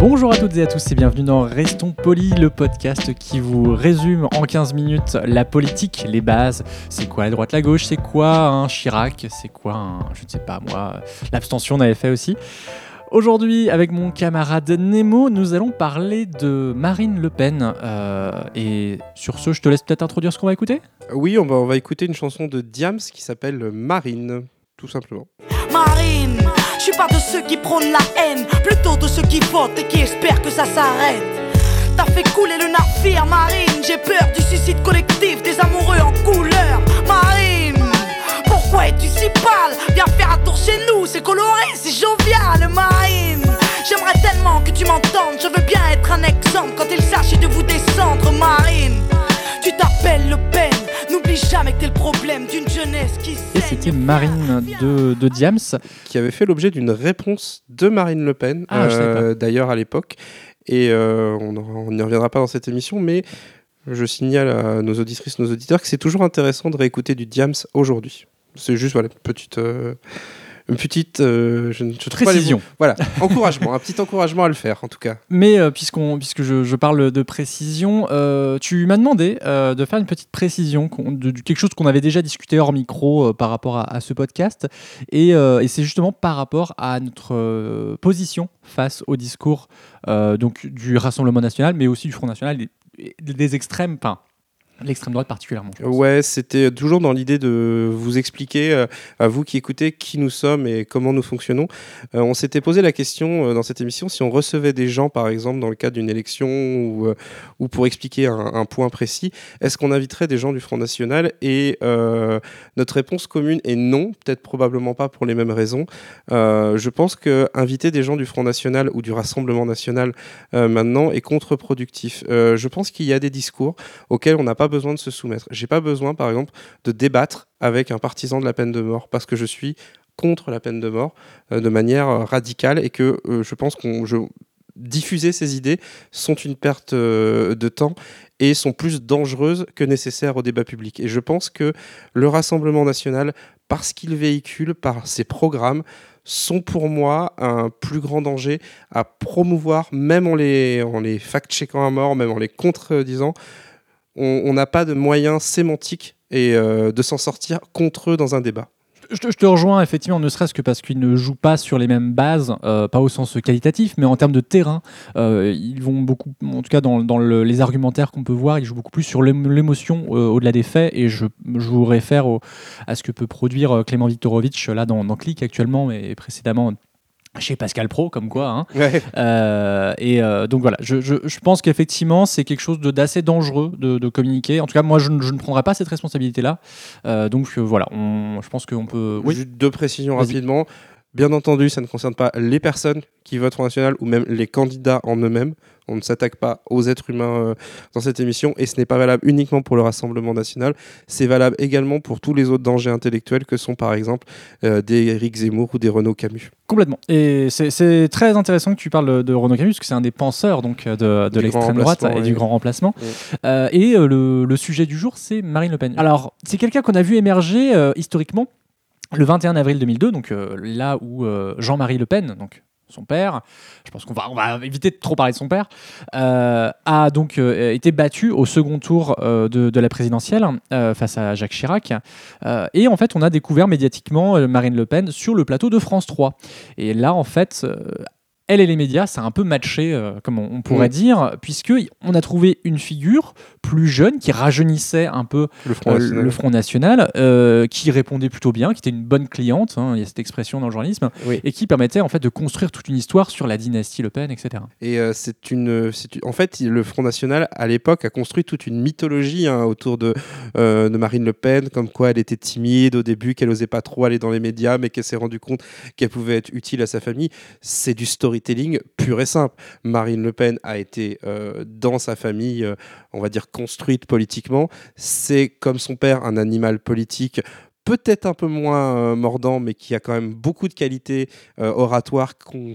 Bonjour à toutes et à tous et bienvenue dans Restons Polis, le podcast qui vous résume en 15 minutes la politique, les bases. C'est quoi la droite, la gauche? C'est quoi un Chirac? C'est quoi un, je ne sais pas moi, l'abstention on avait fait aussi. Aujourd'hui, avec mon camarade Nemo, nous allons parler de Marine Le Pen. Euh, et sur ce, je te laisse peut-être introduire ce qu'on va écouter Oui, on va, on va écouter une chanson de Diams qui s'appelle Marine, tout simplement. Marine, je suis pas de ceux qui prônent la haine, plutôt de ceux qui votent et qui espèrent que ça s'arrête. T'as fait couler le navire, Marine, j'ai peur du suicide collectif des amoureux en couleur. Marine, pourquoi es-tu si pâle? Viens faire un tour chez nous, c'est coloré, c'est jovial, Marine. J'aimerais tellement que tu m'entendes, je veux bien être un exemple quand il s'agit de vous descendre, Marine. Tu t'appelles Le Pen, n'oublie jamais que t'es le problème d'une jeunesse qui Et c'était Marine de, de Diams. Qui avait fait l'objet d'une réponse de Marine Le Pen, Ah, euh, d'ailleurs à l'époque. Et euh, on on n'y reviendra pas dans cette émission, mais je signale à nos auditrices, nos auditeurs que c'est toujours intéressant de réécouter du Diams aujourd'hui. C'est juste voilà, une petite. euh, une petite euh, je ne je trouve pas les Précision. Voilà, encouragement, un petit encouragement à le faire en tout cas. Mais euh, puisqu'on, puisque je, je parle de précision, euh, tu m'as demandé de faire une petite précision de, de quelque chose qu'on avait déjà discuté hors micro par rapport à, à ce podcast. Et, et c'est justement par rapport à notre position face au discours donc, du Rassemblement national, mais aussi du Front national, et des extrêmes, enfin, l'extrême droite particulièrement. Ouais, c'était toujours dans l'idée de vous expliquer, euh, à vous qui écoutez, qui nous sommes et comment nous fonctionnons. Euh, on s'était posé la question euh, dans cette émission si on recevait des gens, par exemple, dans le cadre d'une élection ou, ou pour expliquer un, point précis, est-ce qu'on inviterait des gens du Front National Et notre réponse commune est non, peut-être probablement pas pour les mêmes raisons. Je pense que inviter des gens du Front National ou du Rassemblement National maintenant est contre-productif. Je pense qu'il y a des discours auxquels on n'a pas besoin de se soumettre. J'ai pas besoin, par exemple, de débattre avec un partisan de la peine de mort parce que je suis contre la peine de mort euh, de manière euh, radicale et que euh, je pense qu'on je- diffuser ces idées sont une perte de temps et sont plus dangereuses que nécessaires au débat public. Et je pense que le Rassemblement national, parce qu'il véhicule par ses programmes, sont pour moi un plus grand danger à promouvoir, même en les, en les fact-checkant à mort, même en les contredisant. On n'a pas de moyens sémantiques et euh, de s'en sortir contre eux dans un débat. Je te, rejoins effectivement, ne serait-ce que parce qu'ils ne jouent pas sur les mêmes bases, euh, pas au sens qualitatif, mais en termes de terrain. Euh, ils vont beaucoup, en tout cas dans, dans le- les argumentaires qu'on peut voir, ils jouent beaucoup plus sur l'ém- l'émotion au-delà des faits. Et je, je vous réfère à ce que peut produire Clément Viktorovitch là dans, dans Click actuellement et précédemment chez Pascal Pro, comme quoi. hein. Euh, et euh, donc voilà, je, je- je pense qu'effectivement, c'est quelque chose d'assez dangereux de, de communiquer. En tout cas, moi, je, ne- je ne prendrai pas cette responsabilité-là. Euh, donc voilà, on- je pense qu'on peut. Oui. Juste deux précisions rapidement. Bien entendu, ça ne concerne pas les personnes qui votent Front National ou même les candidats en eux-mêmes. On ne s'attaque pas aux êtres humains euh, dans cette émission et ce n'est pas valable uniquement pour le Rassemblement National. C'est valable également pour tous les autres dangers intellectuels que sont par exemple euh, des Éric Zemmour ou des Renaud Camus. Complètement. Et c'est- très intéressant que tu parles de Renaud Camus, parce que c'est un des penseurs donc, de, de l'extrême droite et oui. du grand remplacement. Oui. Euh, et euh, le, le sujet du jour, c'est Marine Le Pen. Alors, c'est quelqu'un qu'on a vu émerger euh, historiquement le 21 avril 2002, donc euh, là où euh, Jean-Marie Le Pen, donc son père, je pense qu'on va, éviter de trop parler de son père, euh, a donc été battu au second tour de, de la présidentielle face à Jacques Chirac. Et en fait, on a découvert médiatiquement Marine Le Pen sur le plateau de France 3. Et là, en fait, elle et les médias, ça a un peu matché, euh, comme on, on pourrait Mm. dire, puisque on a trouvé une figure plus jeune qui rajeunissait un peu Le Front euh, National. le Front National, euh, qui répondait plutôt bien, qui était une bonne cliente, hein, il y a cette expression dans le journalisme, Oui. et qui permettait en fait de construire toute une histoire sur la dynastie Le Pen, etc. Et c'est une, en fait, le Front National à l'époque a construit toute une mythologie hein, autour de, de Marine Le Pen, comme quoi elle était timide au début, qu'elle osait pas trop aller dans les médias, mais qu'elle s'est rendue compte qu'elle pouvait être utile à sa famille. C'est du storytelling pur et simple. Marine Le Pen a été euh, dans sa famille, euh, on va dire construite politiquement. C'est comme son père, un animal politique. Peut-être un peu moins euh, mordant, mais qui a quand même beaucoup de qualités oratoires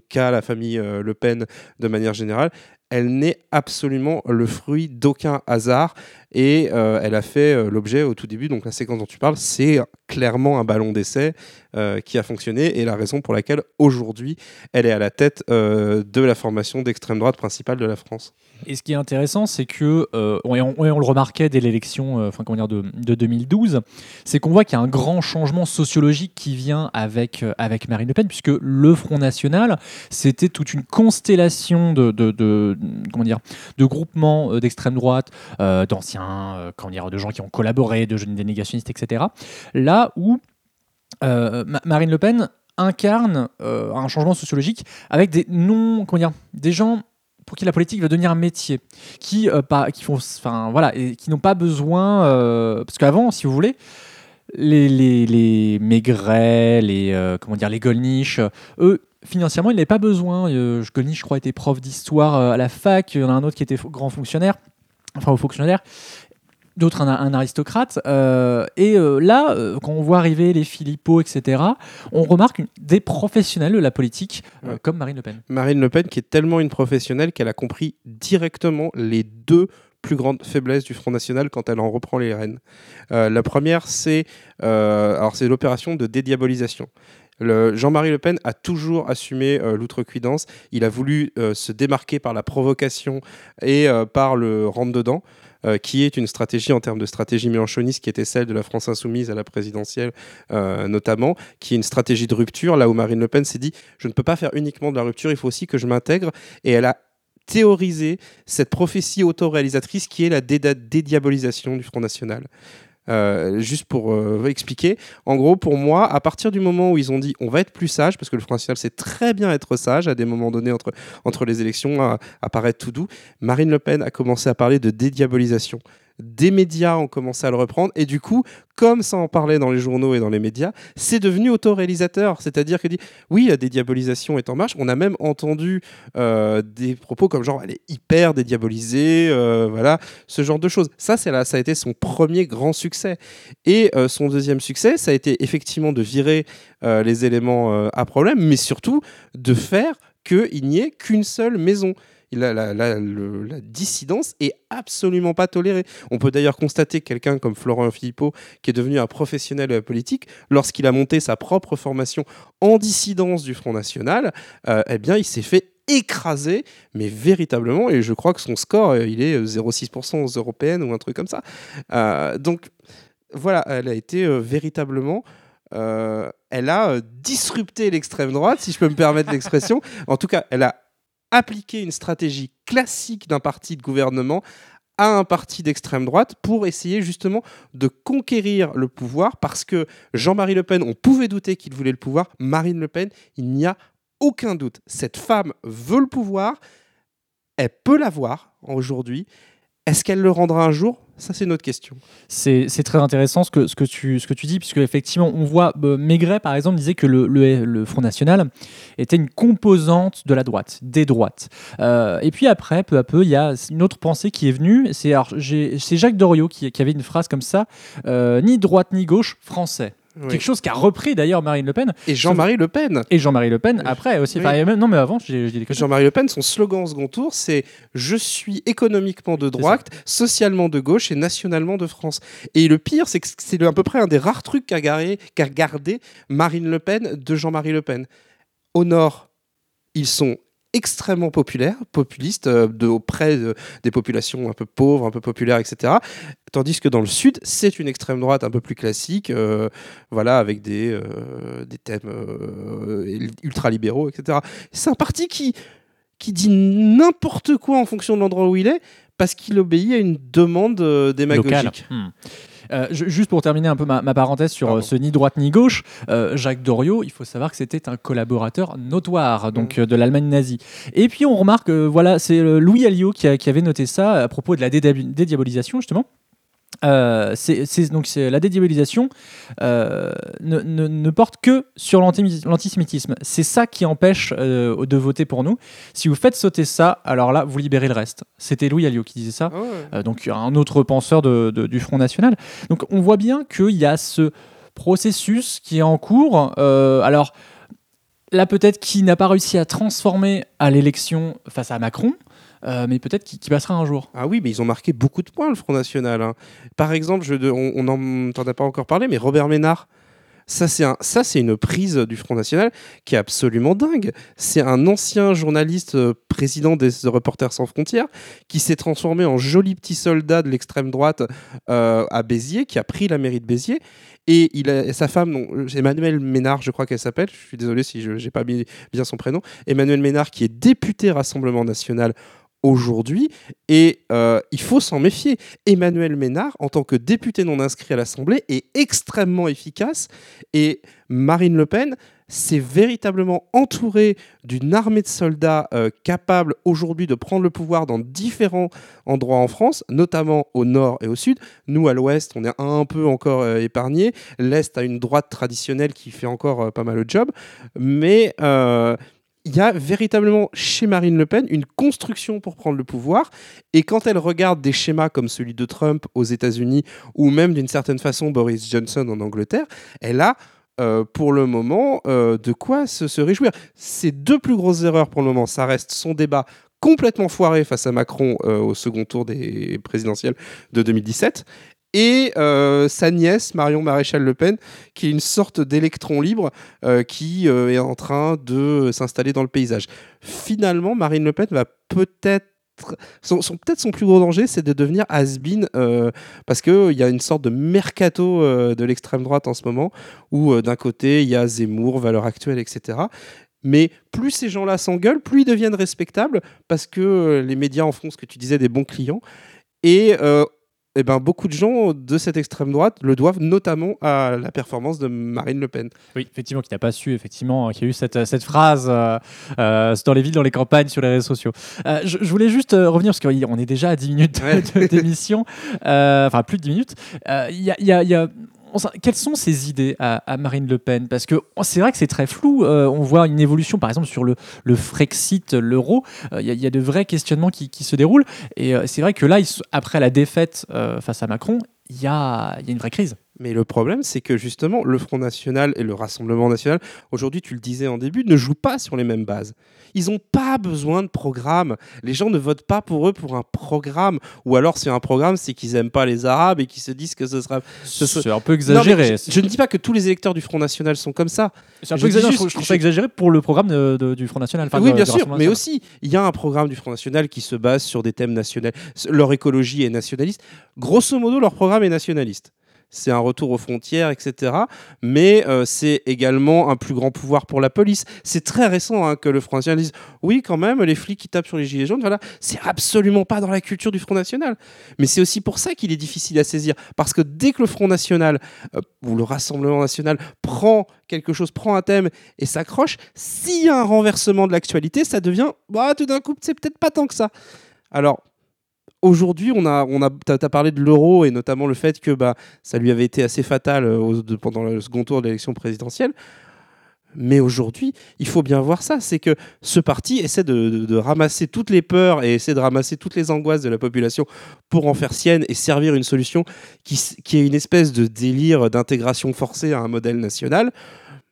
qu'a la famille Le Pen de manière générale, elle n'est absolument le fruit d'aucun hasard. Et euh, elle a fait euh, l'objet au tout début, donc la séquence dont tu parles, c'est clairement un ballon d'essai euh, qui a fonctionné. Et la raison pour laquelle aujourd'hui elle est à la tête de la formation d'extrême droite principale de la France. Et ce qui est intéressant, c'est que, on, et on le remarquait dès l'élection enfin, de, de 2012, c'est qu'on voit qu'il y a un grand changement sociologique qui vient avec, avec Marine Le Pen, puisque le Front National, c'était toute une constellation de- dire, de groupements euh, d'extrême droite, euh, d'anciens, euh, comment dire, de gens qui ont collaboré, de jeunes dénégationnistes, etc. Là où Ma- Marine Le Pen incarne un changement sociologique avec des non, comment dire, des gens pour qui la politique va devenir un métier, qui pas, qui font, enfin voilà, et qui n'ont pas besoin, parce qu'avant, si vous voulez, les les, les Maigret, les comment dire, les Golnisch, euh, eux. Financièrement, ils n'avaient pas besoin. Euh, Golnisch, je crois, était prof d'histoire euh, à la fac. Il y en a un autre qui était grand fonctionnaire, enfin haut fonctionnaire d'autres un, un aristocrate. Euh, et euh, là, euh, quand on voit arriver les Philippot, etc., on remarque une- des professionnels de la politique, Ouais. comme Marine Le Pen. Marine Le Pen qui est tellement une professionnelle qu'elle a compris directement les deux plus grandes faiblesses du Front National quand elle en reprend les rênes. Euh, la première, c'est euh, alors c'est l'opération de dédiabolisation. Jean-Marie Le Pen a toujours assumé euh, l'outrecuidance. Il a voulu euh, se démarquer par la provocation et euh, par le rentre-dedans, qui est une stratégie en termes de stratégie mélanchoniste qui était celle de la France insoumise à la présidentielle notamment, qui est une stratégie de rupture, là où Marine Le Pen s'est dit je ne peux pas faire uniquement de la rupture, il faut aussi que je m'intègre. Et elle a théorisé cette prophétie autoréalisatrice qui est la dédiabolisation du Front National. Euh, juste pour euh, expliquer, en gros, pour moi, à partir du moment où ils ont dit on va être plus sage, parce que le Front National sait très bien être sage à des moments donnés entre, entre les élections, à, à paraître tout doux, Marine Le Pen a commencé à parler de dédiabolisation. Des médias ont commencé à le reprendre, et du coup, comme ça en parlait dans les journaux et dans les médias, c'est devenu autoréalisateur. C'est-à-dire que dit oui, la dédiabolisation est en marche. On a même entendu euh, des propos comme genre elle est hyper dédiabolisée, euh, voilà, ce genre de choses. Ça, c'est là, ça a été son premier grand succès. Et euh, son deuxième succès, ça a été effectivement de virer les éléments à problème, mais surtout de faire qu'il n'y ait qu'une seule maison. La, la- dissidence est absolument pas tolérée. On peut d'ailleurs constater que quelqu'un comme Florent Philippot, qui est devenu un professionnel la politique, lorsqu'il a monté sa propre formation en dissidence du Front National, euh, eh bien, il s'est fait écraser, mais véritablement, et je crois que son score, euh, il est euh, 0,6% aux européennes ou un truc comme ça. Euh, donc, voilà, elle a été euh, véritablement... euh, elle a euh, disrupté l'extrême droite, si je peux me permettre l'expression. En tout cas, elle a appliqué une stratégie classique d'un parti de gouvernement à un parti d'extrême droite pour essayer justement de conquérir le pouvoir parce que Jean-Marie Le Pen, on pouvait douter qu'il voulait le pouvoir, Marine Le Pen, il n'y a aucun doute. Cette femme veut le pouvoir, elle peut l'avoir aujourd'hui. Est-ce qu'elle le rendra un jour? Ça, c'est une autre question. C'est très intéressant ce que, tu, dis, puisque effectivement, on voit, euh, Maigret, par exemple, disait que le, Front National était une composante de la droite, des droites. Euh, et puis après, peu à peu, il y a une autre pensée qui est venue. C'est Jacques Doriot qui, qui avait une phrase comme ça euh, ni droite ni gauche, français. Oui. Quelque chose qu'a repris d'ailleurs Marine Le Pen Et Jean-Marie Le Pen et Jean-Marie Le Pen après aussi. Oui. Enfin, non, mais avant, j'ai dit. Jean-Marie Le Pen, son slogan au second tour, c'est Je suis économiquement de droite, socialement de gauche et nationalement de France. Et le pire, c'est que c'est à peu près un des rares trucs qu'a gardé Marine Le Pen de Jean-Marie Le Pen. Au nord, ils sont extrêmement populaire, populiste, euh, de, auprès de- des populations un peu pauvres, un peu populaires, etc. Tandis que dans le sud, c'est une extrême droite un peu plus classique, euh, voilà, avec des, euh, des thèmes euh, ultra-libéraux, etc. C'est un parti qui, qui dit n'importe quoi en fonction de l'endroit où il est, parce qu'il obéit à une demande euh, local. démagogique. Hmm. Euh, ju- juste pour terminer un peu ma, ma parenthèse sur Pardon. euh, ce ni droite ni gauche, euh, Jacques Doriot, il faut savoir que c'était un collaborateur notoire donc euh, de l'Allemagne nazie. Et puis on remarque, voilà, c'est Louis Alliot qui, a- qui avait noté ça à propos de la dédiabolisation justement. Euh, c'est c'est- donc c'est la dédiabolisation euh, ne, ne- ne porte que sur l'anti- l'antisémitisme. C'est ça qui empêche euh, de voter pour nous. Si vous faites sauter ça, alors là, vous libérez le reste. C'était Louis Alliot qui disait ça. Ah donc un autre penseur de- de- du Front National. Donc on voit bien qu'il y a ce processus qui est en cours. Alors là peut-être qui n'a pas réussi à transformer à l'élection face à Macron, euh, mais peut-être qui, passera un jour. Ah oui, mais ils ont marqué beaucoup de points, le Front National. hein. Par exemple, on n'en a pas encore parlé, mais Robert Ménard, ça c'est une prise du Front National qui est absolument dingue. C'est un ancien journaliste euh, président des Reporters sans frontières qui s'est transformé en joli petit soldat de l'extrême droite euh, à Béziers, qui a pris la mairie de Béziers. Et, sa femme, non, Emmanuel Ménard, je crois qu'elle s'appelle, je suis désolé si je n'ai pas bien son prénom, Emmanuel Ménard, qui est député Rassemblement National aujourd'hui, et euh, il faut s'en méfier. Emmanuel Ménard, en tant que député non inscrit à l'Assemblée, est extrêmement efficace, et Marine Le Pen s'est véritablement entourée d'une armée de soldats euh, capables aujourd'hui de prendre le pouvoir dans différents endroits en France, notamment au nord et au sud. Nous, à l'ouest, on est un peu encore euh, épargnés. L'est a une droite traditionnelle qui fait encore euh, pas mal le job. Mais il y a véritablement chez Marine Le Pen une construction pour prendre le pouvoir. Et quand elle regarde des schémas comme celui de Trump aux États-Unis ou même d'une certaine façon Boris Johnson en Angleterre, elle a euh, pour le moment euh, de quoi se, réjouir. Ces deux plus grosses erreurs pour le moment, ça reste son débat complètement foiré face à Macron euh, au second tour des présidentielles de 2017 et euh, sa nièce Marion Maréchal Le Pen qui est une sorte d'électron libre euh, qui euh, est en train de s'installer dans le paysage. Finalement, Marine Le Pen va peut-être son, peut-être son plus gros danger, c'est de devenir has-been euh, parce qu'il y a une sorte de mercato euh, de l'extrême droite en ce moment où euh, d'un côté il y a Zemmour, Valeurs Actuelles, etc. Mais plus ces gens-là s'engueulent, plus ils deviennent respectables parce que euh, les médias en font ce que tu disais des bons clients. Et euh, eh ben, beaucoup de gens de cette extrême droite le doivent notamment à la performance de Marine Le Pen. Oui, effectivement, qui n'a pas su, effectivement, qu'il y a eu cette, cette phrase euh, euh, dans les villes, dans les campagnes, sur les réseaux sociaux. Euh, je, je voulais juste euh, revenir, parce qu'on est déjà à 10 minutes Ouais. d'émission, enfin plus de 10 minutes. Il y a- y a- il y a- quelles sont ses idées à, Marine Le Pen? Parce que oh, c'est vrai que c'est très flou. euh, on voit une évolution, par exemple, sur le, le Frexit, l'euro. Euh, Il y, a- de vrais questionnements qui, se déroulent. Et euh, c'est vrai que là, après la défaite euh, face à Macron, il y a une vraie crise. Mais le problème, c'est que justement, le Front National et le Rassemblement National, aujourd'hui, tu le disais en début, ne jouent pas sur les mêmes bases. Ils n'ont pas besoin de programme. Les gens ne votent pas pour eux pour un programme. Ou alors, c'est un programme, c'est qu'ils n'aiment pas les Arabes et qu'ils se disent que ce sera. ce sera- C'est un peu Non, exagéré. je, je ne dis pas que tous les électeurs du Front National sont comme ça. C'est un Je peu dis exagéré, juste- je, trouve- je je- ça exagéré pour le programme de- de- du Front National. enfin, oui, bien sûr, mais aussi, il y a un programme du Front National qui se base sur des thèmes nationaux. Leur écologie est nationaliste. Grosso modo, leur programme est nationaliste. C'est un retour aux frontières, etc. Mais euh, c'est également un plus grand pouvoir pour la police. C'est très récent hein, que le Front National dise oui, quand même, les flics qui tapent sur les gilets jaunes, voilà, c'est absolument pas dans la culture du Front National. Mais c'est aussi pour ça qu'il est difficile à saisir. Parce que dès que le Front National euh, ou le Rassemblement National prend quelque chose, prend un thème et s'accroche, s'il y a un renversement de l'actualité, ça devient, bah, tout d'un coup, c'est peut-être pas tant que ça. Alors, aujourd'hui, on a, on a, t'as parlé de l'euro et notamment le fait que bah, ça lui avait été assez fatal euh, pendant le second tour de l'élection présidentielle. Mais aujourd'hui, il faut bien voir ça, c'est que ce parti essaie de, ramasser toutes les peurs et essaie de ramasser toutes les angoisses de la population pour en faire sienne et servir une solution qui, qui est une espèce de délire d'intégration forcée à un modèle national.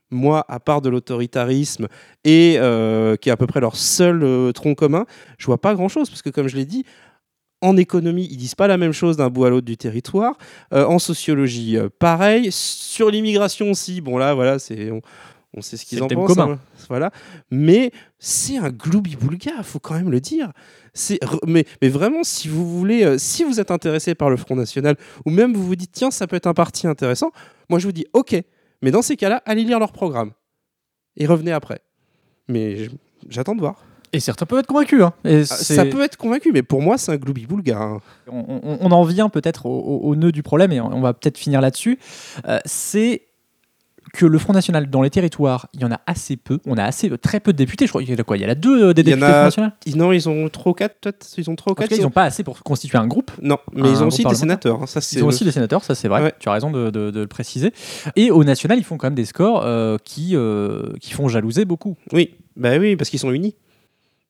Moi, à part de l'autoritarisme et euh, qui est à peu près leur seul euh, tronc commun, je vois pas grand-chose parce que comme je l'ai dit, en économie, ils disent pas la même chose d'un bout à l'autre du territoire. Euh, en sociologie, euh, pareil. Sur l'immigration aussi, bon là, voilà, c'est on, On sait ce qu'ils en pensent. commun. hein, voilà. Mais c'est un gloubi-boulga, faut quand même le dire. C'est mais, mais vraiment, si vous voulez, euh, si vous êtes intéressé par le Front National, ou même vous vous dites, tiens, ça peut être un parti intéressant, moi je vous dis, ok. Mais dans ces cas-là, allez lire leur programme. Et revenez après. Mais j'attends de voir. Et certains peuvent être convaincus. hein. Et Ah, Ça peut être convaincu, mais pour moi, c'est un gloubi-boulga. hein. on, on- on en vient peut-être au, au- au nœud du problème et on va peut-être finir là-dessus. Euh, c'est que le Front National dans les territoires, il y en a assez peu. On a assez très peu de députés. Je crois qu'il y en a quoi? Il y en a deux euh, des députés a- Front National? Ils- Non, ils ont 3 ou 4, peut-être? Ils ont 3 ou En tout 4 cas, ils n'ont pas assez pour constituer un groupe. Non, mais ils ont aussi des sénateurs. hein, Ça, Ils ont le- aussi des sénateurs, ça c'est vrai. Ouais. Tu as raison de, de- de le préciser. Et au national, ils font quand même des scores euh, qui, euh, qui font jalouser beaucoup. Oui, bah oui, parce qu'ils sont unis.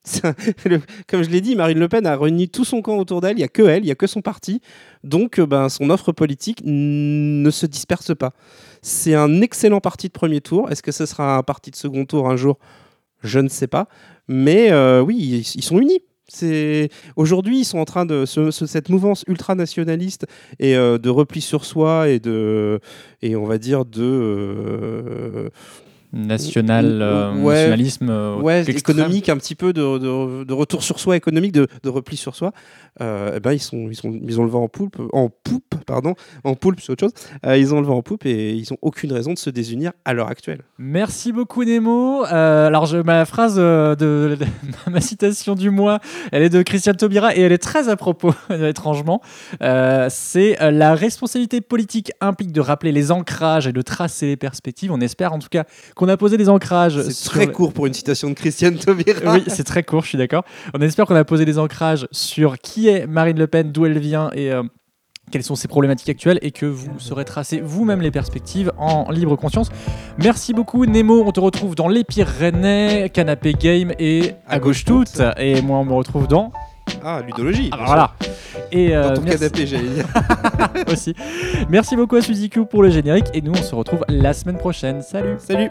Comme je l'ai dit, Marine Le Pen a réuni tout son camp autour d'elle. Il n'y a que elle, il n'y a que son parti. Donc, euh, ben, son offre politique ne se disperse pas. C'est un excellent parti de premier tour. Est-ce que ce sera un parti de second tour un jour? Je ne sais pas. Mais euh, oui, ils, sont unis. C'est aujourd'hui, ils sont en train de ce- ce- cette mouvance ultranationaliste et euh, de repli sur soi et de et on va dire de National, euh, Ouais. nationalisme euh, ouais, économique, un petit peu de, de- de retour sur soi économique, de, de repli sur soi, euh, eh ben ils, sont, ils, sont, ils ont le vent en poupe, en poupe, pardon, en poulpe, c'est autre chose. Euh, ils ont le vent en poupe et ils n'ont aucune raison de se désunir à l'heure actuelle. Merci beaucoup Nemo. Alors je, ma phrase de, ma citation du mois, elle est de Christiane Taubira et elle est très à propos étrangement. C'est la responsabilité politique implique de rappeler les ancrages et de tracer les perspectives. On espère en tout cas qu'on a posé des ancrages. C'est très court pour une citation de Christiane Taubira. Oui, c'est très court, je suis d'accord. On espère qu'on a posé des ancrages sur qui est Marine Le Pen, d'où elle vient et euh, quelles sont ses problématiques actuelles et que vous saurez tracer vous-même les perspectives en libre conscience. Merci beaucoup Nemo, on te retrouve dans Les Pyrénées, Canapé Game et À, À gauche gauche toute. Et moi on me retrouve dans... Ah, ludologie. Ah, voilà. Et euh, Dans ton merci canapé, j'allais dire. aussi. Merci beaucoup à Suzy Q pour le générique et nous on se retrouve la semaine prochaine. Salut Salut.